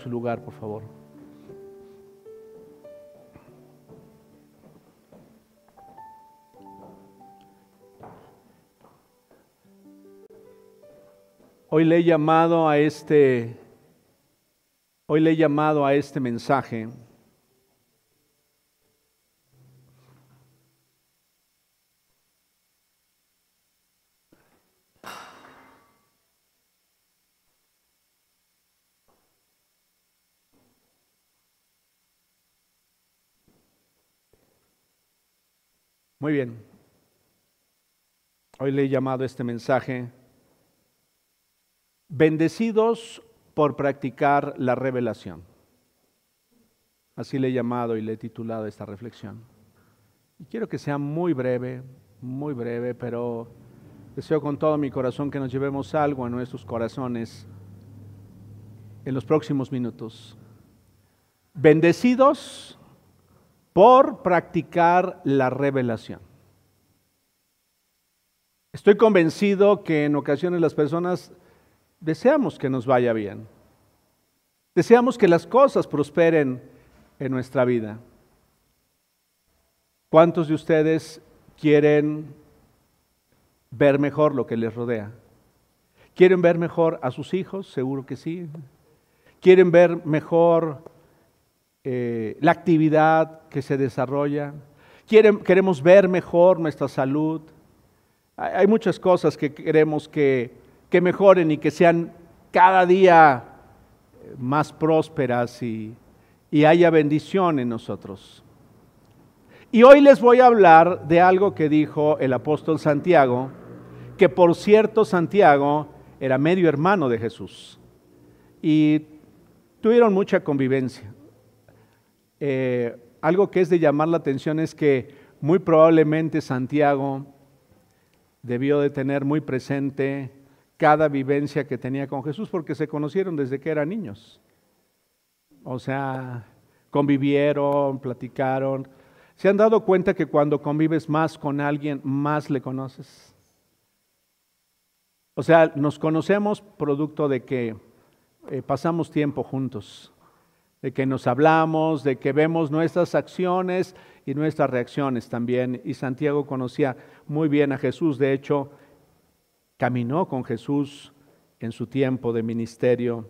su lugar, por favor. Hoy le he llamado a este hoy le he llamado a este mensaje Muy bien. Hoy le he llamado este mensaje Bendecidos por practicar la revelación. Así le he llamado y le he titulado esta reflexión. Y quiero que sea muy breve, muy breve, pero deseo con todo mi corazón que nos llevemos algo a nuestros corazones en los próximos minutos. Bendecidos por practicar la revelación. Estoy convencido que en ocasiones las personas deseamos que nos vaya bien. Deseamos que las cosas prosperen en nuestra vida. ¿Cuántos de ustedes quieren ver mejor lo que les rodea? ¿Quieren ver mejor a sus hijos? Seguro que sí. ¿Quieren ver mejor eh, la actividad que se desarrolla? queremos ver mejor nuestra salud. Hay, muchas cosas que queremos que mejoren y que sean cada día más prósperas y, y haya bendición en nosotros. Y hoy les voy a hablar de algo que dijo el apóstol Santiago, que por cierto Santiago era medio hermano de Jesús y tuvieron mucha convivencia. Eh, algo que es de llamar la atención es que muy probablemente Santiago debió de tener muy presente cada vivencia que tenía con Jesús porque se conocieron desde que eran niños. O sea, convivieron, platicaron. ¿Se han dado cuenta que cuando convives más con alguien, más le conoces? O sea, nos conocemos producto de que eh, pasamos tiempo juntos, de que nos hablamos, de que vemos nuestras acciones y nuestras reacciones también. Y Santiago conocía muy bien a Jesús. De hecho, caminó con Jesús en su tiempo de ministerio.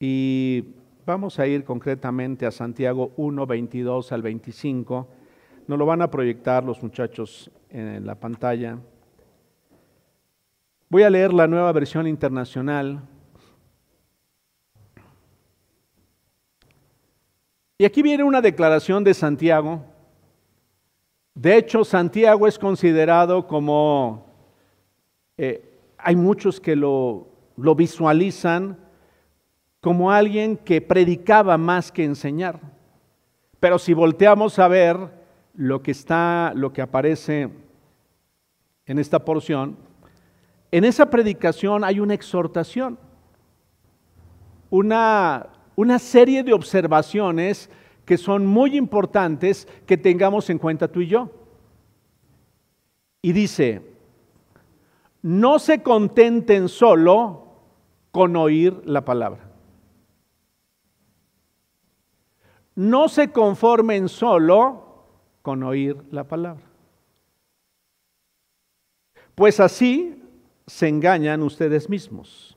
Y vamos a ir concretamente a Santiago 1, 22 al 25. Nos lo van a proyectar los muchachos en la pantalla. Voy a leer la nueva versión internacional. Y aquí viene una declaración de Santiago de hecho, Santiago es considerado como, eh, hay muchos que lo, lo visualizan como alguien que predicaba más que enseñar. Pero si volteamos a ver lo que está, lo que aparece en esta porción, en esa predicación hay una exhortación, una, una serie de observaciones que son muy importantes que tengamos en cuenta tú y yo. Y dice, no se contenten solo con oír la palabra. No se conformen solo con oír la palabra. Pues así se engañan ustedes mismos.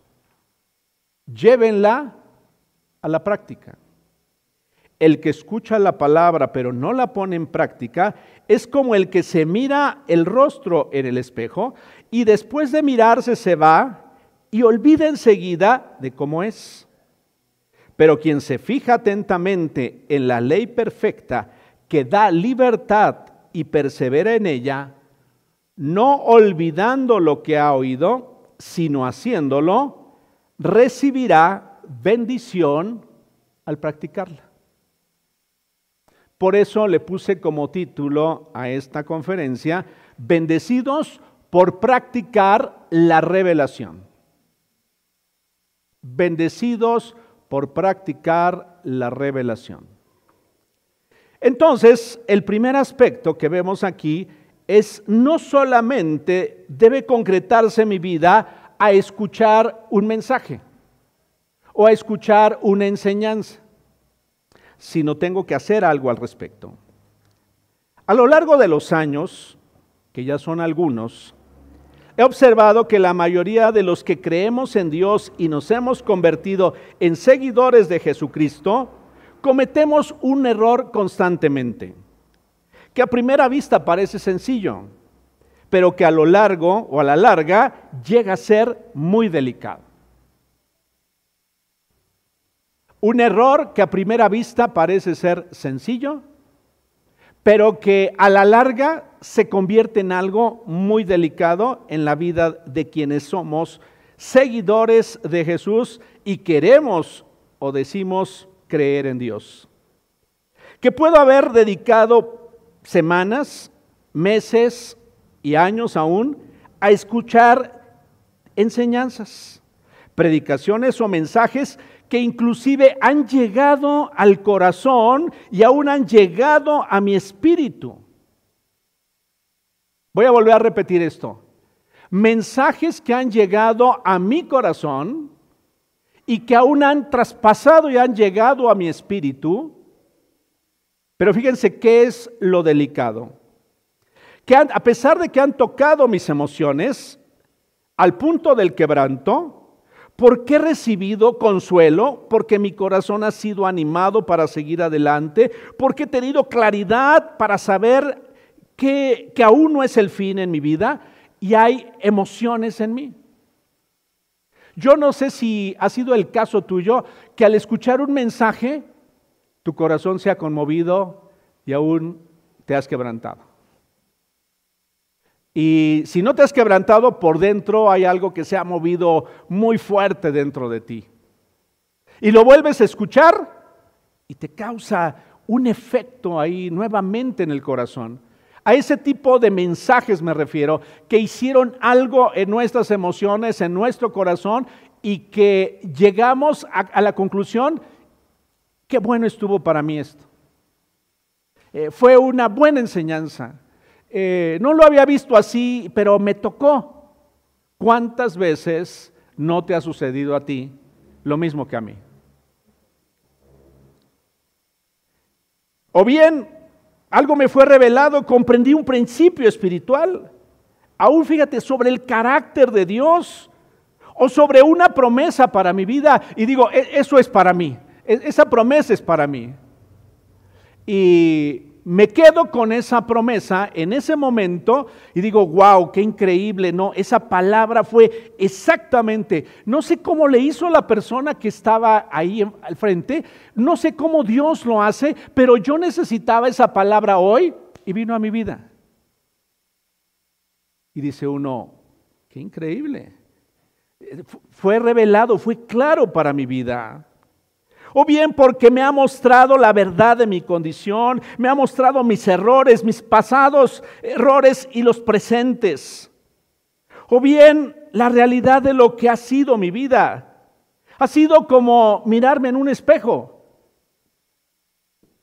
Llévenla a la práctica el que escucha la palabra pero no la pone en práctica es como el que se mira el rostro en el espejo y después de mirarse se va y olvida enseguida de cómo es. Pero quien se fija atentamente en la ley perfecta que da libertad y persevera en ella, no olvidando lo que ha oído, sino haciéndolo, recibirá bendición al practicarla. Por eso le puse como título a esta conferencia, bendecidos por practicar la revelación. Bendecidos por practicar la revelación. Entonces, el primer aspecto que vemos aquí es no solamente debe concretarse mi vida a escuchar un mensaje. O a escuchar una enseñanza, sino tengo que hacer algo al respecto. A lo largo de los años, que ya son algunos, he observado que la mayoría de los que creemos en Dios y nos hemos convertido en seguidores de Jesucristo, cometemos un error constantemente, que a primera vista parece sencillo, pero que a lo largo o a la larga llega a ser muy delicado. Un error que a primera vista parece ser sencillo, pero que a la larga se convierte en algo muy delicado en la vida de quienes somos seguidores de Jesús y queremos o decimos creer en Dios. Que puedo haber dedicado semanas, meses y años aún a escuchar enseñanzas, predicaciones o mensajes que inclusive han llegado al corazón y aún han llegado a mi espíritu. Voy a volver a repetir esto. Mensajes que han llegado a mi corazón y que aún han traspasado y han llegado a mi espíritu. Pero fíjense qué es lo delicado. Que a pesar de que han tocado mis emociones al punto del quebranto, qué he recibido consuelo, porque mi corazón ha sido animado para seguir adelante, porque he tenido claridad para saber que, que aún no es el fin en mi vida y hay emociones en mí. Yo no sé si ha sido el caso tuyo que al escuchar un mensaje, tu corazón se ha conmovido y aún te has quebrantado. Y si no te has quebrantado por dentro, hay algo que se ha movido muy fuerte dentro de ti. Y lo vuelves a escuchar y te causa un efecto ahí nuevamente en el corazón. A ese tipo de mensajes me refiero, que hicieron algo en nuestras emociones, en nuestro corazón, y que llegamos a, la conclusión, qué bueno estuvo para mí esto. Eh, fue una buena enseñanza. Eh, no lo había visto así, pero me tocó. ¿Cuántas veces no te ha sucedido a ti lo mismo que a mí? O bien, algo me fue revelado, comprendí un principio espiritual, aún fíjate, sobre el carácter de Dios o sobre una promesa para mi vida y digo, e-, eso es para mí, e-, esa promesa es para mí. Y me quedo con esa promesa en ese momento y digo, wow, qué increíble, no, esa palabra fue exactamente, no sé cómo le hizo la persona que estaba ahí al frente, no sé cómo Dios lo hace, pero yo necesitaba esa palabra hoy y vino a mi vida. Y dice uno, qué increíble. Fue revelado, fue claro para mi vida o bien porque me ha mostrado la verdad de mi condición, me ha mostrado mis errores, mis pasados errores y los presentes, o bien la realidad de lo que ha sido mi vida. Ha sido como mirarme en un espejo.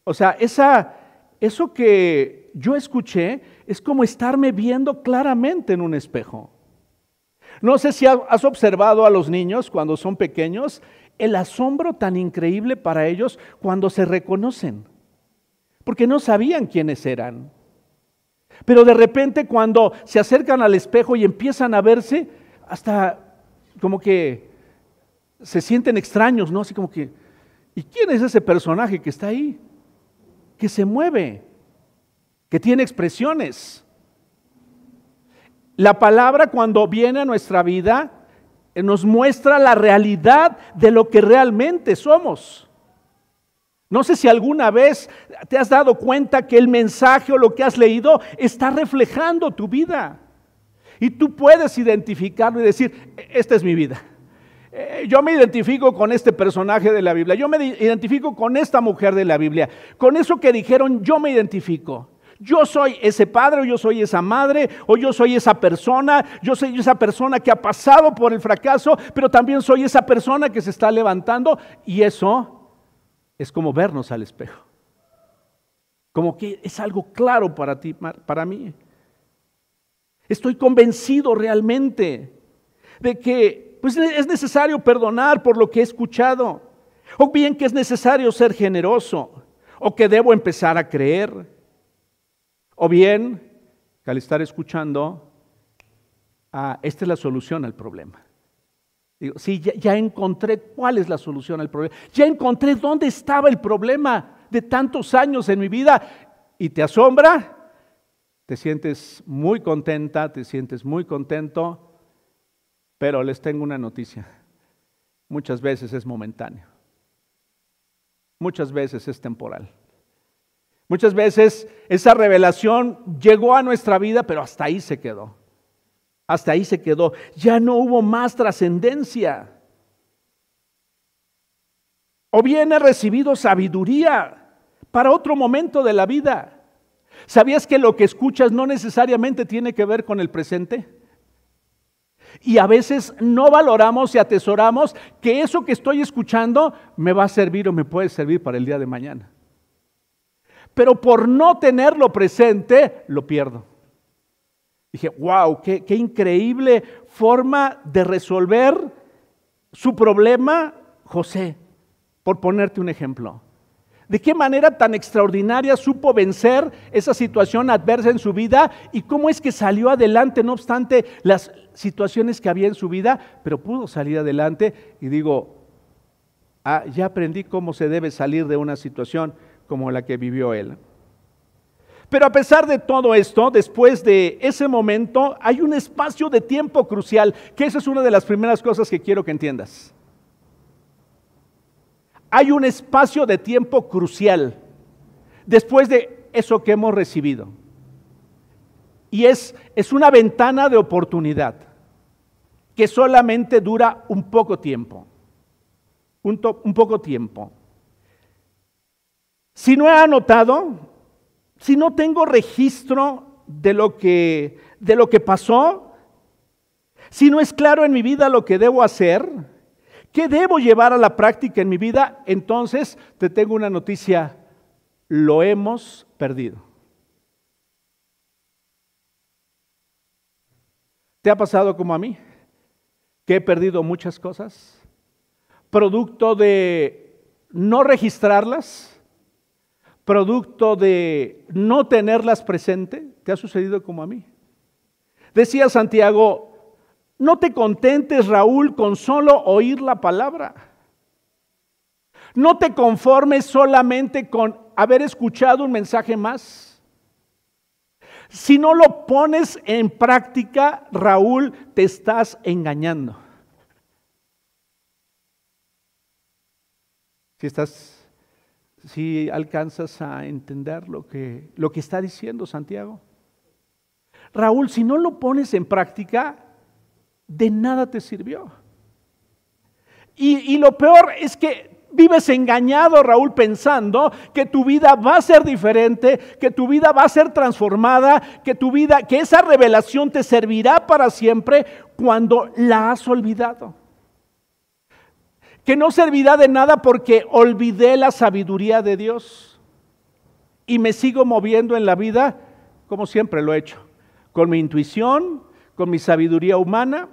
O sea, esa, eso que yo escuché es como estarme viendo claramente en un espejo. No sé si has observado a los niños cuando son pequeños el asombro tan increíble para ellos cuando se reconocen, porque no sabían quiénes eran. Pero de repente cuando se acercan al espejo y empiezan a verse, hasta como que se sienten extraños, ¿no? Así como que, ¿y quién es ese personaje que está ahí? Que se mueve, que tiene expresiones. La palabra cuando viene a nuestra vida nos muestra la realidad de lo que realmente somos. No sé si alguna vez te has dado cuenta que el mensaje o lo que has leído está reflejando tu vida. Y tú puedes identificarlo y decir, esta es mi vida. Eh, yo me identifico con este personaje de la Biblia. Yo me identifico con esta mujer de la Biblia. Con eso que dijeron, yo me identifico. Yo soy ese padre, o yo soy esa madre, o yo soy esa persona, yo soy esa persona que ha pasado por el fracaso, pero también soy esa persona que se está levantando. Y eso es como vernos al espejo. Como que es algo claro para ti, para mí. Estoy convencido realmente de que pues, es necesario perdonar por lo que he escuchado, o bien que es necesario ser generoso, o que debo empezar a creer, o bien que al estar escuchando, ah, esta es la solución al problema. Digo, sí, ya, encontré cuál es la solución al problema. Ya encontré dónde estaba el problema de tantos años en mi vida. ¿Y te asombra? Te sientes muy contenta, te sientes muy contento, pero les tengo una noticia. Muchas veces es momentáneo. Muchas veces es temporal. Muchas veces esa revelación llegó a nuestra vida, pero hasta ahí se quedó. Hasta ahí se quedó. Ya no hubo más trascendencia. O bien he recibido sabiduría para otro momento de la vida. ¿Sabías que lo que escuchas no necesariamente tiene que ver con el presente? Y a veces no valoramos y atesoramos que eso que estoy escuchando me va a servir o me puede servir para el día de mañana. Pero por no tenerlo presente, lo pierdo. Dije, wow, qué, increíble forma de resolver su problema, José, por ponerte un ejemplo. ¿De qué manera tan extraordinaria supo vencer esa situación adversa en su vida y cómo es que salió adelante, no obstante las situaciones que había en su vida, pero pudo salir adelante? Y digo, ah, ya aprendí cómo se debe salir de una situación como la que vivió él. Pero a pesar de todo esto, después de ese momento, hay un espacio de tiempo crucial, que esa es una de las primeras cosas que quiero que entiendas. Hay un espacio de tiempo crucial después de eso que hemos recibido. Y es, es una ventana de oportunidad que solamente dura un poco tiempo. Un, un poco tiempo. Si no he anotado, si no tengo registro de lo que, de lo que pasó, si no es claro en mi vida lo que debo hacer, qué debo llevar a la práctica en mi vida, entonces te tengo una noticia, lo hemos perdido. ¿Te ha pasado como a mí? Que he perdido muchas cosas, producto de no registrarlas, producto de no tenerlas presente? ¿Te ha sucedido como a mí? Decía Santiago, no te contentes, Raúl, con solo oír la palabra. No te conformes solamente con haber escuchado un mensaje más. Si no lo pones en práctica, Raúl, te estás engañando. Si estás si alcanzas a entender lo que, lo que está diciendo Santiago. Raúl, si no lo pones en práctica, de nada te sirvió. Y, y, lo peor es que vives engañado, Raúl, pensando que tu vida va a ser diferente, que tu vida va a ser transformada, que tu vida, que esa revelación te servirá para siempre cuando la has olvidado que no servirá de nada porque olvidé la sabiduría de Dios. Y me sigo moviendo en la vida como siempre lo he hecho, con mi intuición, con mi sabiduría humana,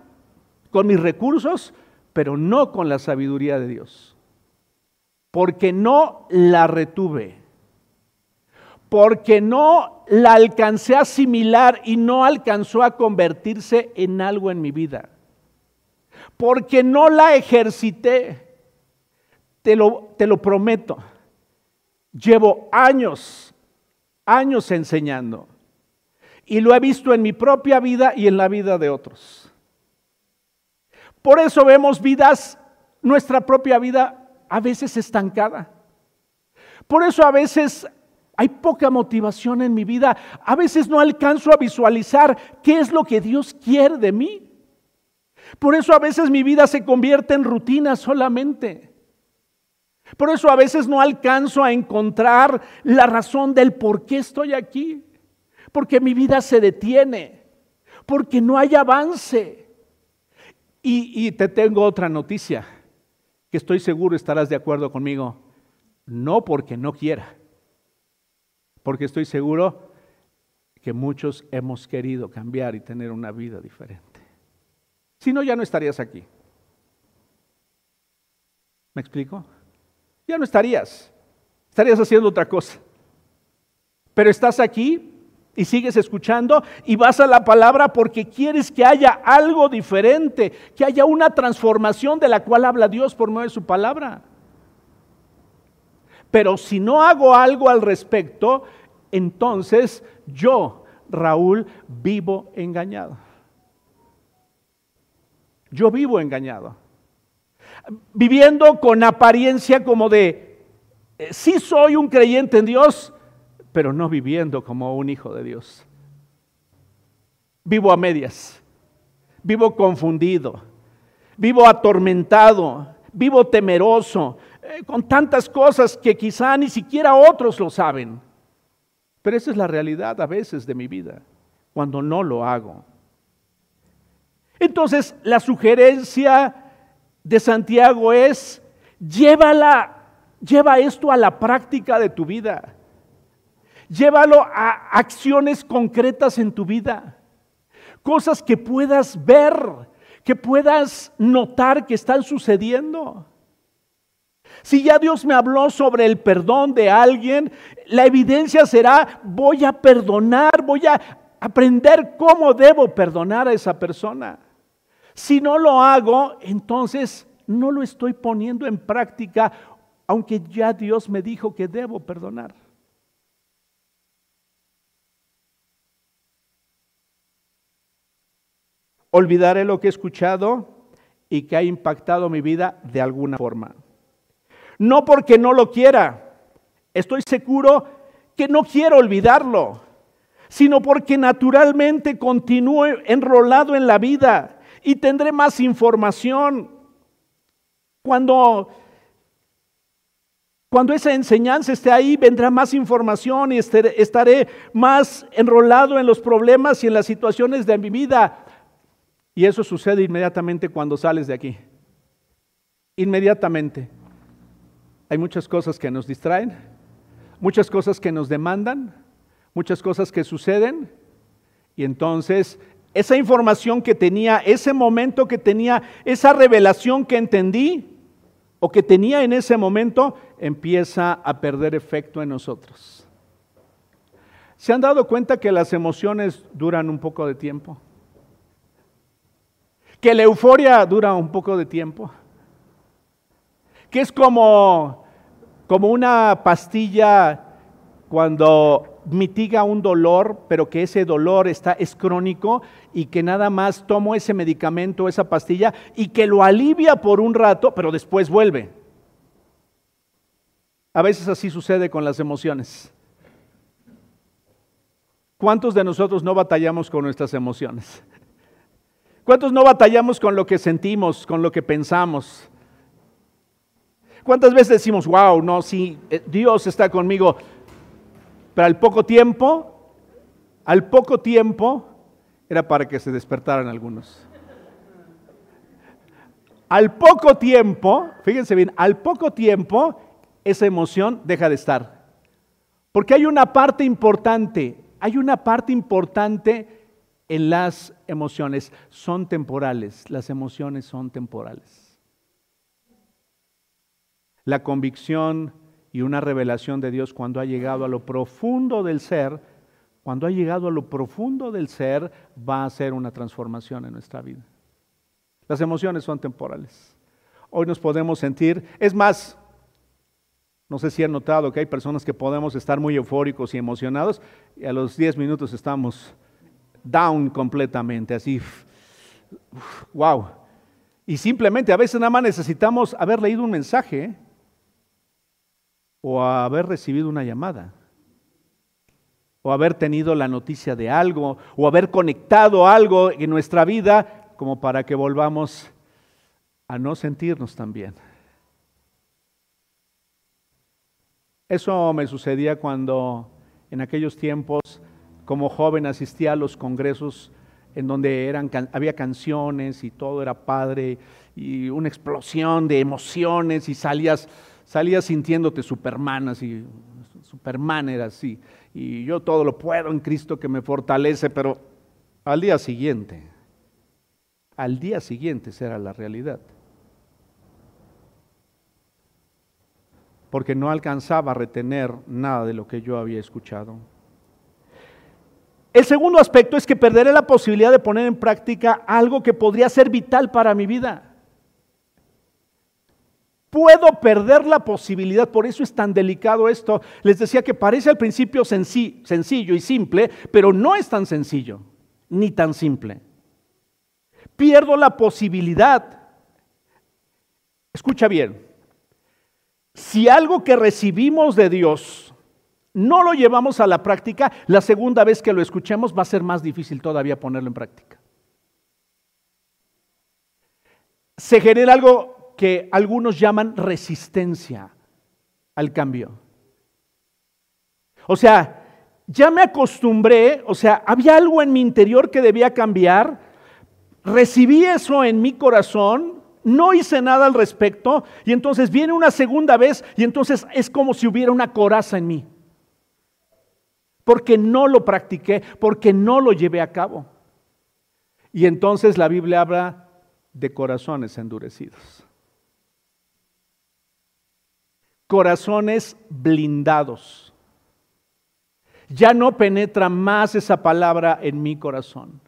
con mis recursos, pero no con la sabiduría de Dios, porque no la retuve, porque no la alcancé a asimilar y no alcanzó a convertirse en algo en mi vida porque no la ejercité. Te lo, te lo prometo. Llevo años, años enseñando. Y lo he visto en mi propia vida y en la vida de otros. Por eso vemos vidas, nuestra propia vida a veces estancada. Por eso a veces hay poca motivación en mi vida. A veces no alcanzo a visualizar qué es lo que Dios quiere de mí. Por eso a veces mi vida se convierte en rutina solamente. Por eso a veces no alcanzo a encontrar la razón del por qué estoy aquí. Porque mi vida se detiene. Porque no hay avance. Y, te tengo otra noticia, que estoy seguro estarás de acuerdo conmigo. No porque no quiera. Porque estoy seguro que muchos hemos querido cambiar y tener una vida diferente. Si no, ya no estarías aquí. ¿Me explico? Ya no estarías. Estarías haciendo otra cosa. Pero estás aquí y sigues escuchando y vas a la palabra porque quieres que haya algo diferente, que haya una transformación de la cual habla Dios por medio de su palabra. Pero si no hago algo al respecto, entonces yo, Raúl, vivo engañado. Yo vivo engañado. Viviendo con apariencia como de, eh, sí soy un creyente en Dios, pero no viviendo como un hijo de Dios. Vivo a medias, vivo confundido, vivo atormentado, vivo temeroso, eh, con tantas cosas que quizá ni siquiera otros lo saben. Pero esa es la realidad a veces de mi vida, cuando no lo hago. Entonces, la sugerencia de Santiago es, llévala, lleva esto a la práctica de tu vida. Llévalo a acciones concretas en tu vida. Cosas que puedas ver, que puedas notar que están sucediendo. Si ya Dios me habló sobre el perdón de alguien, la evidencia será, voy a perdonar, voy a aprender cómo debo perdonar a esa persona. Si no lo hago, entonces no lo estoy poniendo en práctica, aunque ya Dios me dijo que debo perdonar. Olvidaré lo que he escuchado y que ha impactado mi vida de alguna forma. No porque no lo quiera, estoy seguro que no quiero olvidarlo, sino porque naturalmente continúe enrolado en la vida y tendré más información. Cuando, cuando esa enseñanza esté ahí, vendrá más información y estaré más enrolado en los problemas y en las situaciones de mi vida. Y eso sucede inmediatamente cuando sales de aquí. Inmediatamente. Hay muchas cosas que nos distraen, muchas cosas que nos demandan, muchas cosas que suceden. Y entonces esa información que tenía, ese momento que tenía, esa revelación que entendí o que tenía en ese momento, empieza a perder efecto en nosotros. ¿Se han dado cuenta que las emociones duran un poco de tiempo? Que la euforia dura un poco de tiempo que es como, como una pastilla cuando mitiga un dolor, pero que ese dolor está, es crónico y que nada más tomo ese medicamento, esa pastilla, y que lo alivia por un rato, pero después vuelve. A veces así sucede con las emociones. ¿Cuántos de nosotros no batallamos con nuestras emociones? ¿Cuántos no batallamos con lo que sentimos, con lo que pensamos? ¿Cuántas veces decimos, wow, no, sí, eh, Dios está conmigo? Pero al poco tiempo, al poco tiempo, era para que se despertaran algunos. Al poco tiempo, fíjense bien, al poco tiempo, esa emoción deja de estar. Porque hay una parte importante, hay una parte importante en las emociones. Son temporales, las emociones son temporales la convicción y una revelación de Dios cuando ha llegado a lo profundo del ser, cuando ha llegado a lo profundo del ser, va a ser una transformación en nuestra vida. Las emociones son temporales. Hoy nos podemos sentir, es más, no sé si han notado que hay personas que podemos estar muy eufóricos y emocionados y a los 10 minutos estamos down completamente, así, wow. Y simplemente a veces nada más necesitamos haber leído un mensaje ¿eh? O haber recibido una llamada, o haber tenido la noticia de algo, o haber conectado algo en nuestra vida como para que volvamos a no sentirnos tan bien. Eso me sucedía cuando en aquellos tiempos, como joven, asistía a los congresos en donde eran, había canciones y todo era padre y una explosión de emociones y salías salías sintiéndote Superman, así, Superman era así, y yo todo lo puedo en Cristo que me fortalece, pero al día siguiente, al día siguiente será la realidad. porque no alcanzaba a retener nada de lo que yo había escuchado. El segundo aspecto es que perderé la posibilidad de poner en práctica algo que podría ser vital para mi vida. Puedo perder la posibilidad, por eso es tan delicado esto. Les decía que parece al principio sencillo y simple, pero no es tan sencillo ni tan simple. Pierdo la posibilidad. Escucha bien, si algo que recibimos de Dios no lo llevamos a la práctica, la segunda vez que lo escuchemos va a ser más difícil todavía ponerlo en práctica. Se genera algo que algunos llaman resistencia al cambio. O sea, ya me acostumbré, o sea, había algo en mi interior que debía cambiar, recibí eso en mi corazón, no hice nada al respecto y entonces viene una segunda vez y entonces es como si hubiera una coraza en mí. Porque no lo practiqué, porque no lo llevé a cabo. Y entonces la Biblia habla de corazones endurecidos. Corazones blindados. Ya no penetra más esa palabra en mi corazón.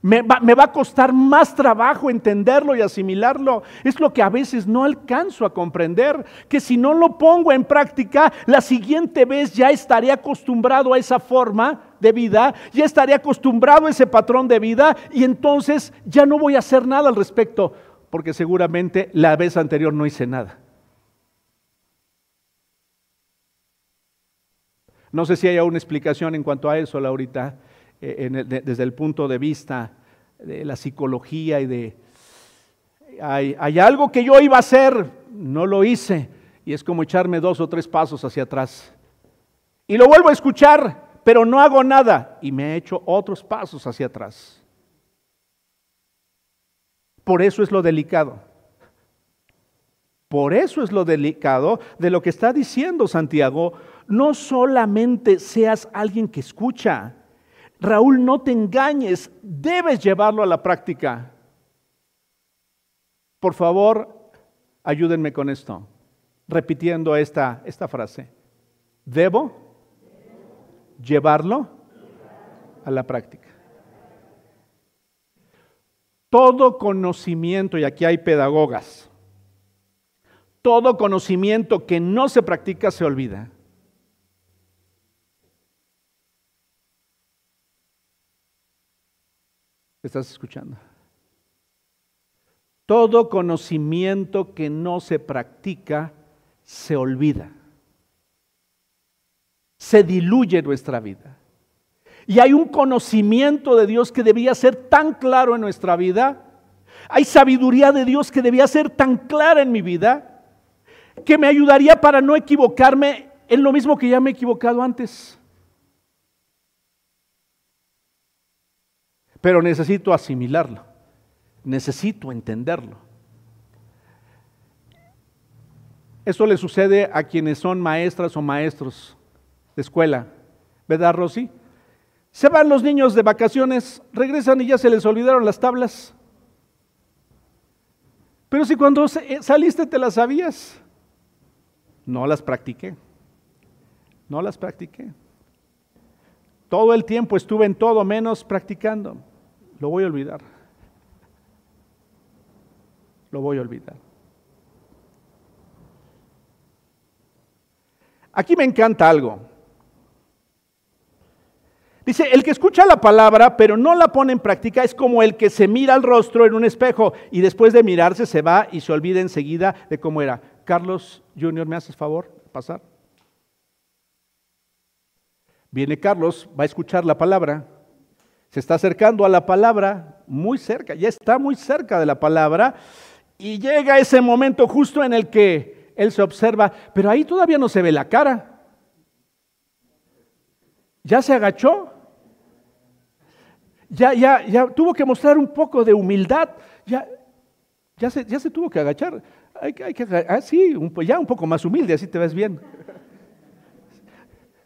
Me va, a costar más trabajo entenderlo y asimilarlo. Es lo que a veces no alcanzo a comprender, que si no lo pongo en práctica, la siguiente vez ya estaré acostumbrado a esa forma de vida, ya estaré acostumbrado a ese patrón de vida y entonces ya no voy a hacer nada al respecto, porque seguramente la vez anterior no hice nada. No sé si hay una explicación en cuanto a eso, Laurita. Eh, desde el punto de vista de la psicología y de, hay algo que yo iba a hacer, no lo hice, y es como echarme dos o tres pasos hacia atrás. Y lo vuelvo a escuchar, pero no hago nada, y me he hecho otros pasos hacia atrás. Por eso es lo delicado. Por eso es lo delicado de lo que está diciendo Santiago. No solamente seas alguien que escucha, Raúl, no te engañes, debes llevarlo a la práctica. Por favor, ayúdenme con esto, repitiendo esta, esta frase. Debo llevarlo a la práctica. Todo conocimiento, y aquí hay pedagogas, todo conocimiento que no se practica se olvida. ¿Estás escuchando? Todo conocimiento que no se practica se olvida. Se diluye nuestra vida. Y hay un conocimiento de Dios que debía ser tan claro en nuestra vida. Hay sabiduría de Dios que debía ser tan clara en mi vida que me ayudaría para no equivocarme en lo mismo que ya me he equivocado antes. Pero necesito asimilarlo, necesito entenderlo. Esto le sucede a quienes son maestras o maestros de escuela, ¿verdad, Rosy? Se van los niños de vacaciones, regresan y ya se les olvidaron las tablas. Pero si cuando eh, saliste te las sabías, no las practiqué, no las practiqué. Todo el tiempo estuve en todo menos practicando. Lo voy a olvidar. Lo voy a olvidar. Aquí me encanta algo. Dice, el que escucha la palabra pero no la pone en práctica es como el que se mira al rostro en un espejo y después de mirarse se va y se olvida enseguida de cómo era. Carlos Junior, ¿me haces favor? Pasar. Viene Carlos, va a escuchar la palabra, se está acercando a la palabra, muy cerca, ya está muy cerca de la palabra, y llega ese momento justo en el que él se observa, pero ahí todavía no se ve la cara. Ya se agachó, ya, ya, ya tuvo que mostrar un poco de humildad, ya, ya, se, ya se tuvo que agachar. Hay, ah, sí, ya un poco más humilde, así te ves bien.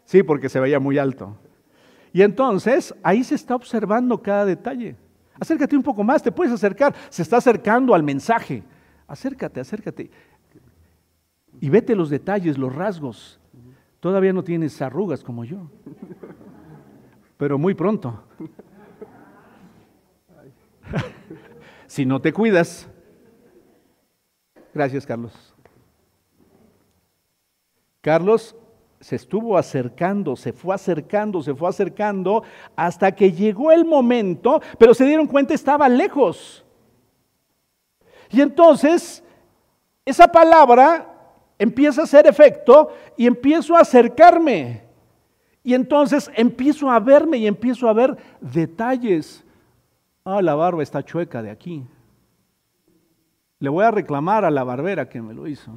Sí, porque se veía muy alto. Y entonces ahí se está observando cada detalle. Acércate un poco más, te puedes acercar. Se está acercando al mensaje. Acércate, acércate. y vete los detalles, los rasgos. Todavía no tienes arrugas como yo, pero muy pronto. si no te cuidas. Gracias, Carlos. Carlos se estuvo acercando, se fue acercando, se fue acercando, hasta que llegó el momento, pero se dieron cuenta estaba lejos. Y entonces, esa palabra empieza a hacer efecto y empiezo a acercarme. Y entonces empiezo a verme y empiezo a ver detalles. Ah, la barba está chueca de aquí. Le voy a reclamar a la barbera que me lo hizo,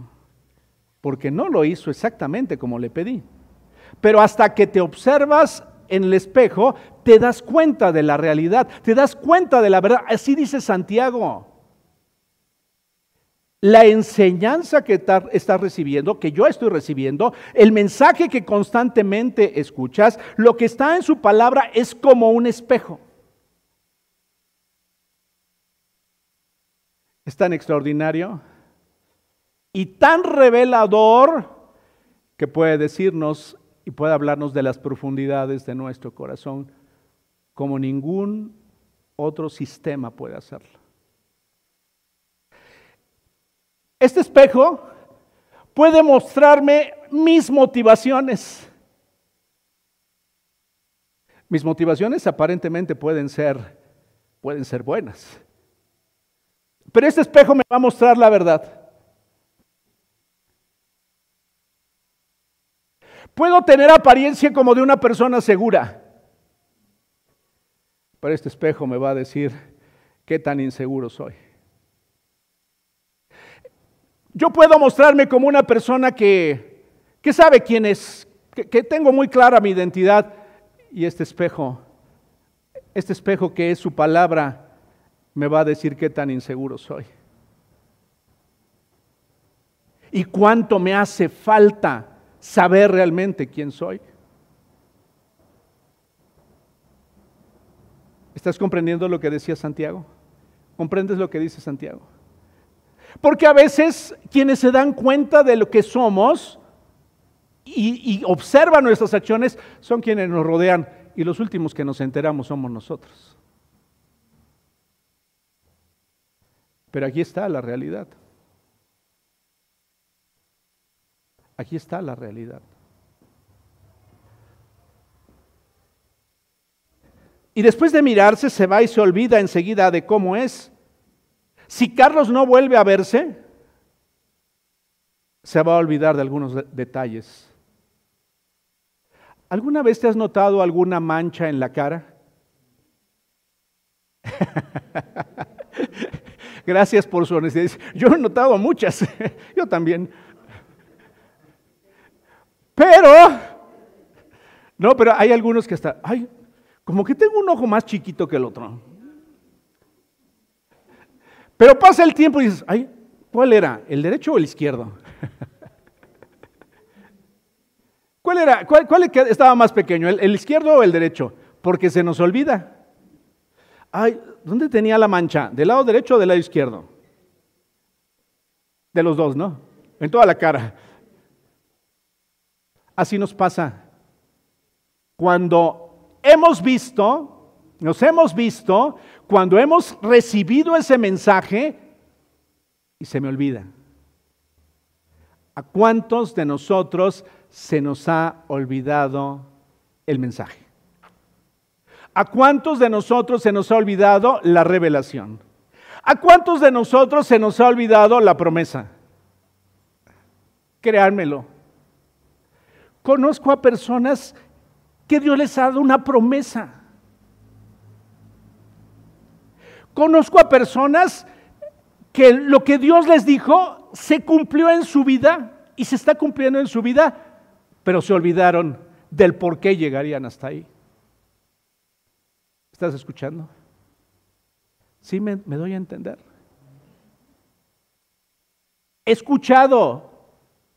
porque no lo hizo exactamente como le pedí. Pero hasta que te observas en el espejo, te das cuenta de la realidad, te das cuenta de la verdad. Así dice Santiago la enseñanza que estás recibiendo, que yo estoy recibiendo, el mensaje que constantemente escuchas, lo que está en su palabra es como un espejo. Es tan extraordinario y tan revelador que puede decirnos y puede hablarnos de las profundidades de nuestro corazón como ningún otro sistema puede hacerlo. Este espejo puede mostrarme mis motivaciones. Mis motivaciones aparentemente pueden ser, pueden ser buenas. Pero este espejo me va a mostrar la verdad. Puedo tener apariencia como de una persona segura. Pero este espejo me va a decir qué tan inseguro soy. Yo puedo mostrarme como una persona que, sabe quién es, que, que tengo muy clara mi identidad y este espejo, este espejo que es su palabra, me va a decir qué tan inseguro soy. Y cuánto me hace falta saber realmente quién soy. ¿Estás comprendiendo lo que decía Santiago? ¿Comprendes lo que dice Santiago? Porque a veces quienes se dan cuenta de lo que somos y, observan nuestras acciones son quienes nos rodean y los últimos que nos enteramos somos nosotros. Pero aquí está la realidad. Aquí está la realidad. Y después de mirarse se va y se olvida enseguida de cómo es. Si Carlos no vuelve a verse, se va a olvidar de algunos detalles. ¿Alguna vez te has notado alguna mancha en la cara? Gracias por su honestidad. Yo he notado muchas, yo también. Pero, no, pero hay algunos que hasta, ay, como que tengo un ojo más chiquito que el otro. Pero pasa el tiempo y dices, ay, ¿cuál era? ¿El derecho o el izquierdo? ¿Cuál era? ¿Cuál, estaba más pequeño? ¿El, izquierdo o el derecho? Porque se nos olvida. Ay, ¿dónde tenía la mancha? ¿Del lado derecho o del lado izquierdo? De los dos, ¿no? En toda la cara. Así nos pasa. Cuando hemos visto, nos hemos visto cuando hemos recibido ese mensaje y se me olvida. ¿A cuántos de nosotros se nos ha olvidado el mensaje? ¿A cuántos de nosotros se nos ha olvidado la revelación? ¿A cuántos de nosotros se nos ha olvidado la promesa? Créanmelo. Conozco a personas que Dios les ha dado una promesa Conozco a personas que lo que Dios les dijo se cumplió en su vida y se está cumpliendo en su vida, pero se olvidaron del por qué llegarían hasta ahí. ¿Estás escuchando? Sí, me, me doy a entender. He escuchado,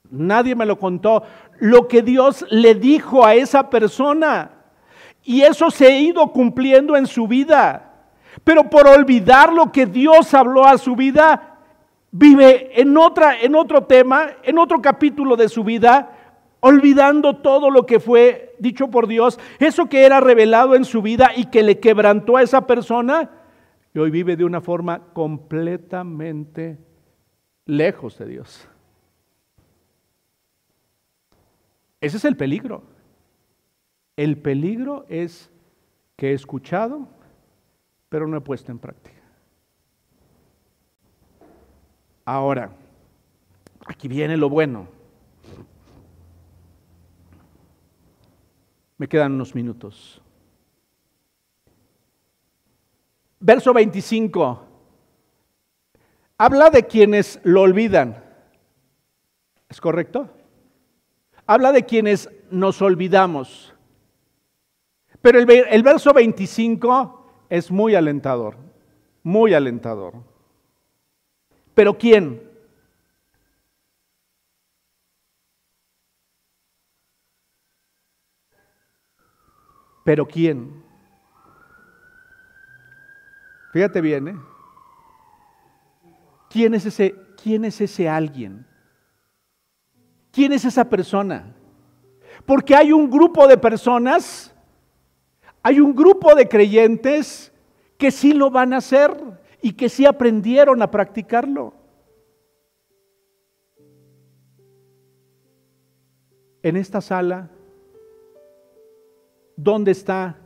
nadie me lo contó, lo que Dios le dijo a esa persona. Y eso se ha ido cumpliendo en su vida. Pero por olvidar lo que Dios habló a su vida, vive en, otra, en otro tema, en otro capítulo de su vida, olvidando todo lo que fue dicho por Dios, eso que era revelado en su vida y que le quebrantó a esa persona, y hoy vive de una forma completamente lejos de Dios. Ese es el peligro. El peligro es que he escuchado, pero no he puesto en práctica. Ahora, aquí viene lo bueno. Me quedan unos minutos. Verso 25. Habla de quienes lo olvidan. ¿Es correcto? Habla de quienes nos olvidamos. Pero el, verso 25 es muy alentador, muy alentador. ¿Pero quién? ¿Pero quién? Fíjate bien, ¿eh? ¿Quién es ese, quién es ese alguien? ¿Quién es esa persona? Porque hay un grupo de personas, hay un grupo de creyentes que sí lo van a hacer y que sí aprendieron a practicarlo. En esta sala, ¿dónde está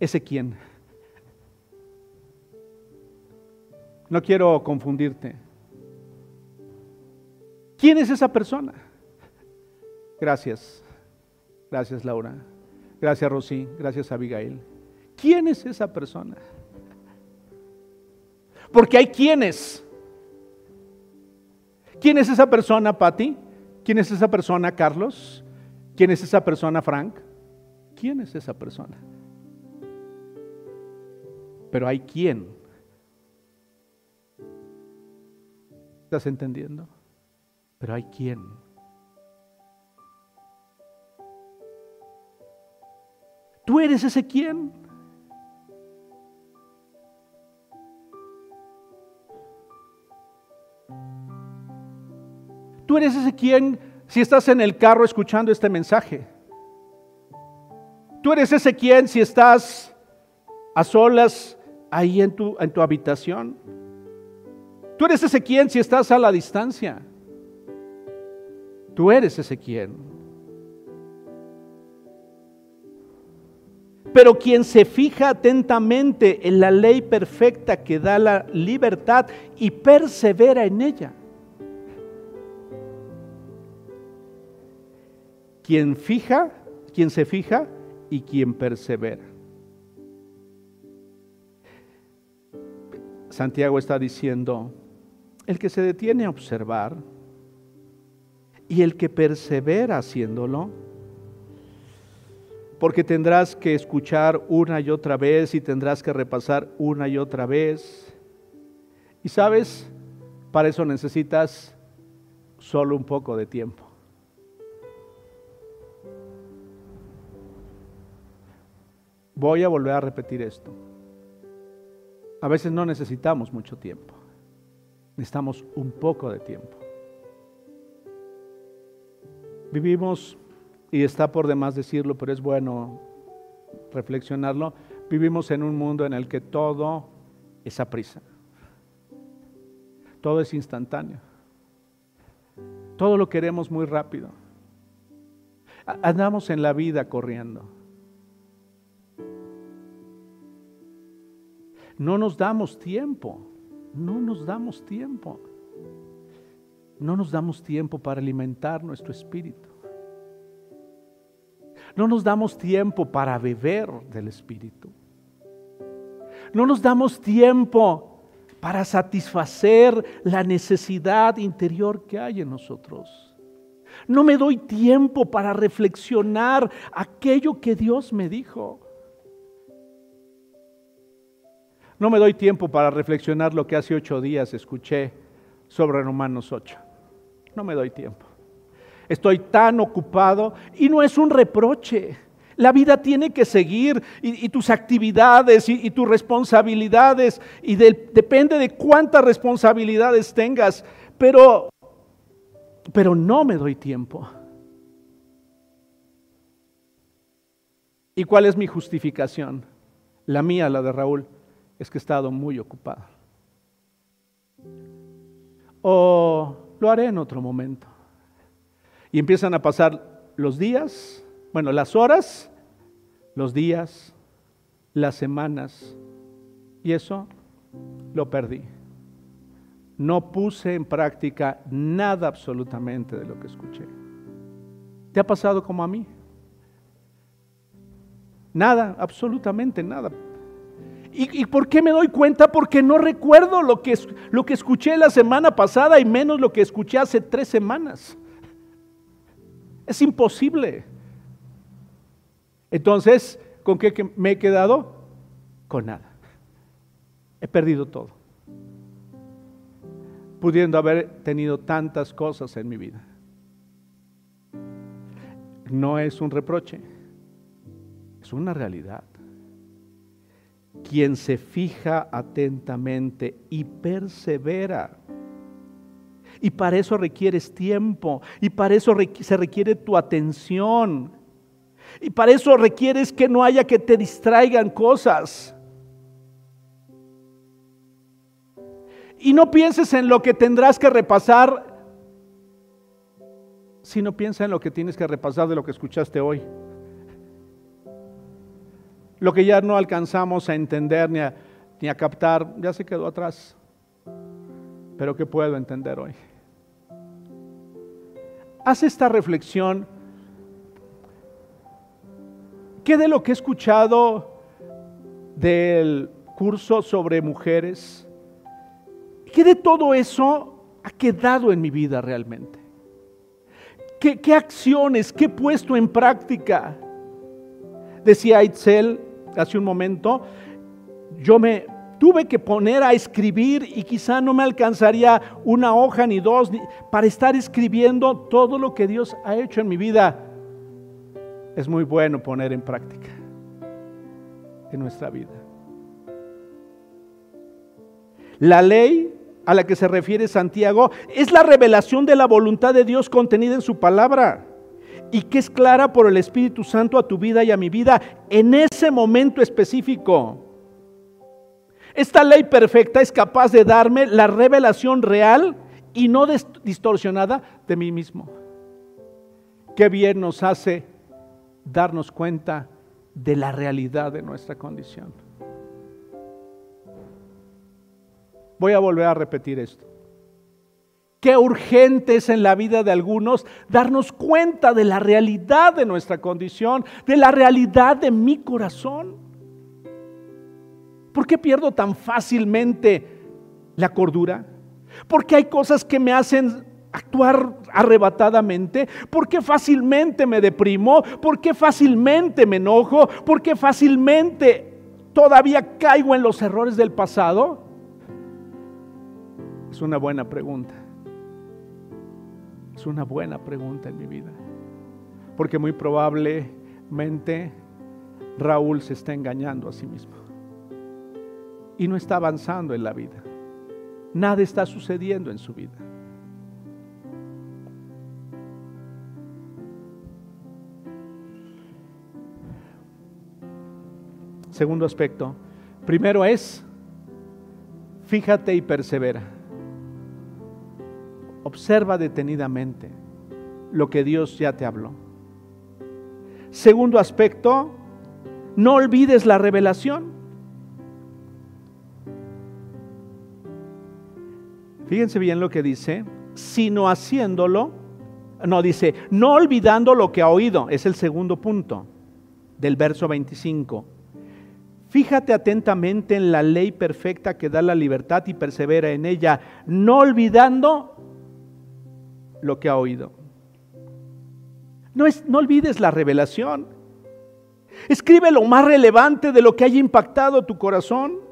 ese quién? No quiero confundirte. ¿Quién es esa persona? Gracias. Gracias, Laura. Gracias, Rosy. Gracias, Abigail. ¿Quién es esa persona? Porque hay quienes. ¿Quién es esa persona, Patty? ¿Quién es esa persona, Carlos? ¿Quién es esa persona, Frank? ¿Quién es esa persona? Pero hay quién. ¿Estás entendiendo? Pero hay quién. ¿Tú eres ese quién? Tú eres ese quien, si estás en el carro escuchando este mensaje. Tú eres ese quien, si estás a solas ahí en tu, en tu habitación. Tú eres ese quien, si estás a la distancia. Tú eres ese quien. Pero quien se fija atentamente en la ley perfecta que da la libertad y persevera en ella, quien fija, quien se fija y quien persevera. Santiago está diciendo, el que se detiene a observar y el que persevera haciéndolo, porque tendrás que escuchar una y otra vez y tendrás que repasar una y otra vez. Y sabes, para eso necesitas solo un poco de tiempo. Voy a volver a repetir esto. A veces no necesitamos mucho tiempo. Necesitamos un poco de tiempo. Vivimos, y está por demás decirlo, pero es bueno reflexionarlo, vivimos en un mundo en el que todo es a prisa. Todo es instantáneo. Todo lo queremos muy rápido. Andamos en la vida corriendo. No nos damos tiempo, no nos damos tiempo. No nos damos tiempo para alimentar nuestro espíritu. No nos damos tiempo para beber del espíritu. No nos damos tiempo para satisfacer la necesidad interior que hay en nosotros. No me doy tiempo para reflexionar aquello que Dios me dijo. No me doy tiempo para reflexionar lo que hace ocho días escuché sobre Romanos 8. No me doy tiempo. Estoy tan ocupado y no es un reproche. La vida tiene que seguir y, tus actividades y, tus responsabilidades y depende de cuántas responsabilidades tengas, pero, pero no me doy tiempo. ¿Y cuál es mi justificación? La mía, la de Raúl, es que he estado muy ocupado. O lo haré en otro momento. Y empiezan a pasar los días, bueno, las horas, los días, las semanas. Y eso lo perdí. No puse en práctica nada absolutamente de lo que escuché. ¿Te ha pasado como a mí? Nada, absolutamente nada. ¿Y, por qué me doy cuenta? Porque no recuerdo lo que, lo que escuché la semana pasada y menos lo que escuché hace tres semanas. Es imposible. Entonces, ¿con qué me he quedado? Con nada. He perdido todo. Pudiendo haber tenido tantas cosas en mi vida. No es un reproche es una realidad. Quien se fija atentamente y persevera. Y para eso requieres tiempo. Y para eso se requiere tu atención. Y para eso requieres que no haya que te distraigan cosas. Y no pienses en lo que tendrás que repasar, sino piensa en lo que tienes que repasar de lo que escuchaste hoy lo que ya no alcanzamos a entender ni a, ni a captar, ya se quedó atrás. Pero ¿qué puedo entender hoy? Haz esta reflexión. ¿Qué de lo que he escuchado del curso sobre mujeres, qué de todo eso ha quedado en mi vida realmente? ¿Qué, qué acciones, qué he puesto en práctica? Decía Itzel, hace un momento, yo me tuve que poner a escribir y quizá no me alcanzaría una hoja ni dos para estar escribiendo todo lo que Dios ha hecho en mi vida. Es muy bueno poner en práctica en nuestra vida. La ley a la que se refiere Santiago es la revelación de la voluntad de Dios contenida en su palabra y que es clara por el Espíritu Santo a tu vida y a mi vida en ese momento específico. Esta ley perfecta es capaz de darme la revelación real y no distorsionada de mí mismo. Qué bien nos hace darnos cuenta de la realidad de nuestra condición. Voy a volver a repetir esto. Qué urgente es en la vida de algunos darnos cuenta de la realidad de nuestra condición, de la realidad de mi corazón. ¿Por qué pierdo tan fácilmente la cordura? Porque hay cosas que me hacen actuar arrebatadamente? ¿Por qué fácilmente me deprimo? ¿Por qué fácilmente me enojo? ¿Por qué fácilmente todavía caigo en los errores del pasado? Es una buena pregunta. Es una buena pregunta en mi vida. Porque muy probablemente Raúl se está engañando a sí mismo. Y no está avanzando en la vida. Nada está sucediendo en su vida. Segundo aspecto. Primero es, fíjate y persevera. Observa detenidamente lo que Dios ya te habló. Segundo aspecto, no olvides la revelación. Fíjense bien lo que dice, sino haciéndolo, no dice, no olvidando lo que ha oído, es el segundo punto del verso 25. Fíjate atentamente en la ley perfecta que da la libertad y persevera en ella, no olvidando lo que ha oído. No, es, no olvides la revelación. Escribe lo más relevante de lo que haya impactado tu corazón.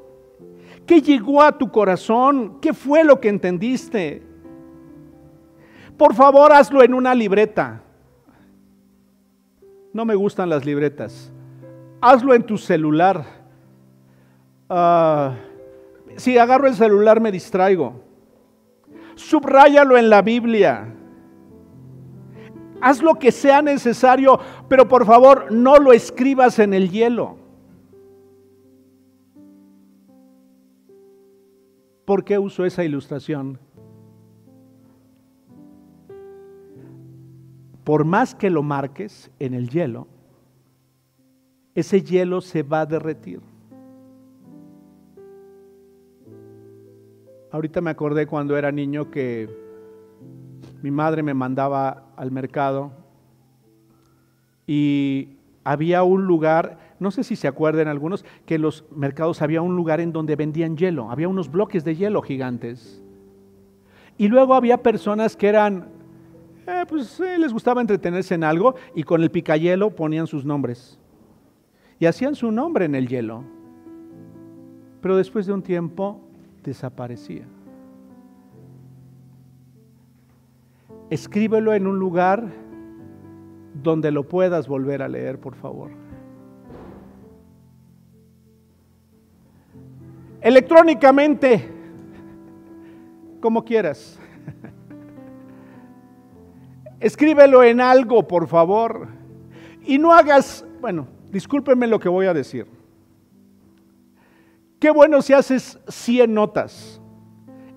¿Qué llegó a tu corazón? ¿Qué fue lo que entendiste? Por favor, hazlo en una libreta. No me gustan las libretas. Hazlo en tu celular. Ah, si agarro el celular me distraigo. Subráyalo en la Biblia. Haz lo que sea necesario, pero por favor no lo escribas en el hielo. ¿Por qué uso esa ilustración? Por más que lo marques en el hielo, ese hielo se va a derretir. Ahorita me acordé cuando era niño que mi madre me mandaba al mercado y había un lugar, no sé si se acuerdan algunos, que en los mercados había un lugar en donde vendían hielo, había unos bloques de hielo gigantes. Y luego había personas que eran, eh, pues les gustaba entretenerse en algo y con el picayelo ponían sus nombres. Y hacían su nombre en el hielo. Pero después de un tiempo desaparecía. Escríbelo en un lugar donde lo puedas volver a leer, por favor. Electrónicamente, como quieras. Escríbelo en algo, por favor. Y no hagas, bueno, discúlpenme lo que voy a decir. Qué bueno si haces 100 notas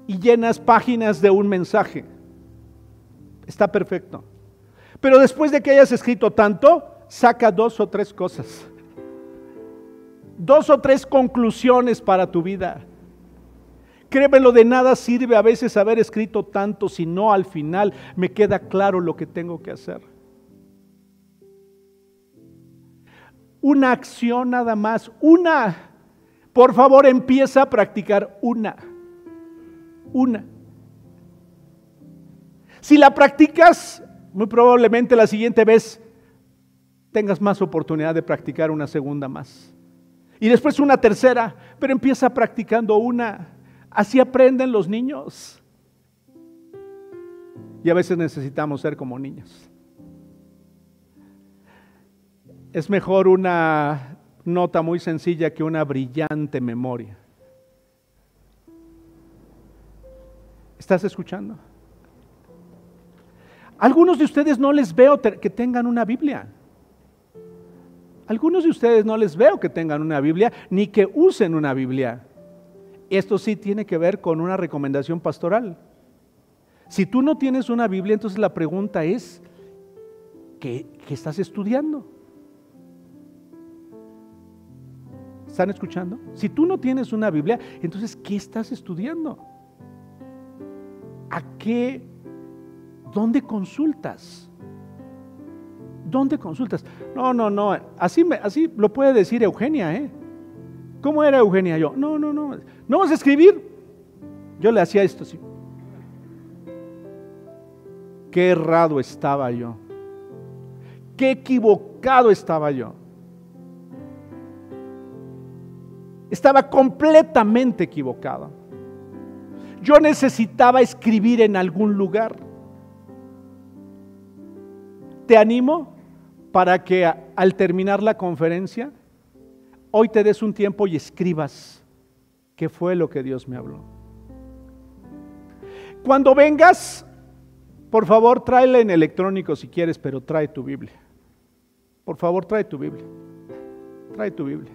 y llenas páginas de un mensaje. Está perfecto. Pero después de que hayas escrito tanto, saca dos o tres cosas. Dos o tres conclusiones para tu vida. Créemelo, de nada sirve a veces haber escrito tanto si no al final me queda claro lo que tengo que hacer. Una acción nada más, una. Por favor, empieza a practicar una. Una. Si la practicas muy probablemente la siguiente vez tengas más oportunidad de practicar una segunda más. Y después una tercera, pero empieza practicando una. Así aprenden los niños. Y a veces necesitamos ser como niños. Es mejor una nota muy sencilla que una brillante memoria. ¿Estás escuchando? Algunos de ustedes no les veo que tengan una Biblia. Algunos de ustedes no les veo que tengan una Biblia ni que usen una Biblia. Esto sí tiene que ver con una recomendación pastoral. Si tú no tienes una Biblia, entonces la pregunta es, ¿qué, estás estudiando? ¿Están escuchando? Si tú no tienes una Biblia, entonces ¿qué estás estudiando? ¿A qué ¿dónde consultas? ¿Dónde consultas? No, no, no, así, me, así lo puede decir Eugenia, ¿eh? ¿Cómo era Eugenia yo? No, no, no, no vas a escribir. Yo le hacía esto así. Qué errado estaba yo. Qué equivocado estaba yo. Estaba completamente equivocado. Yo necesitaba escribir en algún lugar te animo para que al terminar la conferencia, hoy te des un tiempo y escribas qué fue lo que Dios me habló. Cuando vengas, por favor, tráela en electrónico si quieres, pero trae tu Biblia. Por favor, trae tu Biblia. Trae tu Biblia.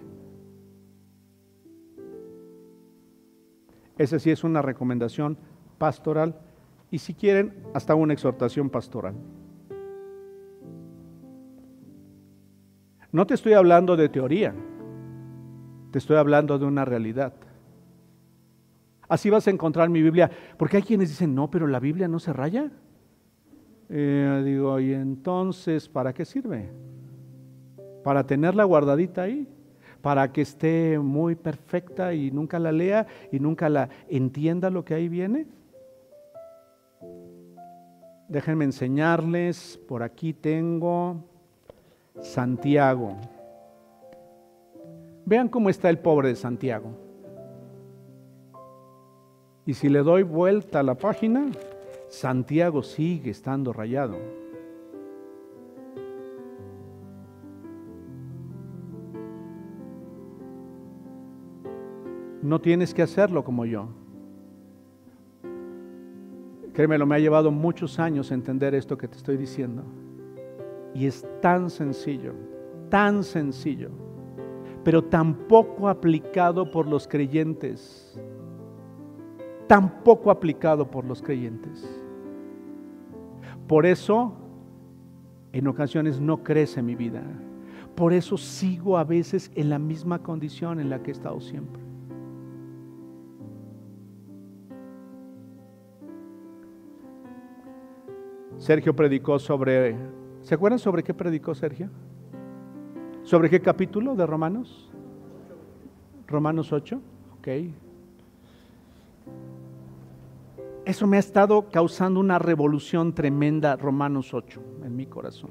Esa sí es una recomendación pastoral y si quieren, hasta una exhortación pastoral. No te estoy hablando de teoría, te estoy hablando de una realidad. Así vas a encontrar mi Biblia, porque hay quienes dicen, no, pero la Biblia no se raya. Eh, digo, ¿y entonces para qué sirve? Para tenerla guardadita ahí, para que esté muy perfecta y nunca la lea y nunca la entienda lo que ahí viene. Déjenme enseñarles, por aquí tengo Santiago. Vean cómo está el pobre de Santiago. Y si le doy vuelta a la página, Santiago sigue estando rayado. No tienes que hacerlo como yo. Créemelo, me ha llevado muchos años entender esto que te estoy diciendo. Y es tan sencillo, tan sencillo, pero tan poco aplicado por los creyentes. Tan poco aplicado por los creyentes. Por eso, en ocasiones no crece mi vida. Por eso sigo a veces en la misma condición en la que he estado siempre. Sergio predicó sobre, ¿se acuerdan sobre qué predicó Sergio? ¿Sobre qué capítulo de Romanos? Romanos 8, ok. Eso me ha estado causando una revolución tremenda, Romanos 8, en mi corazón.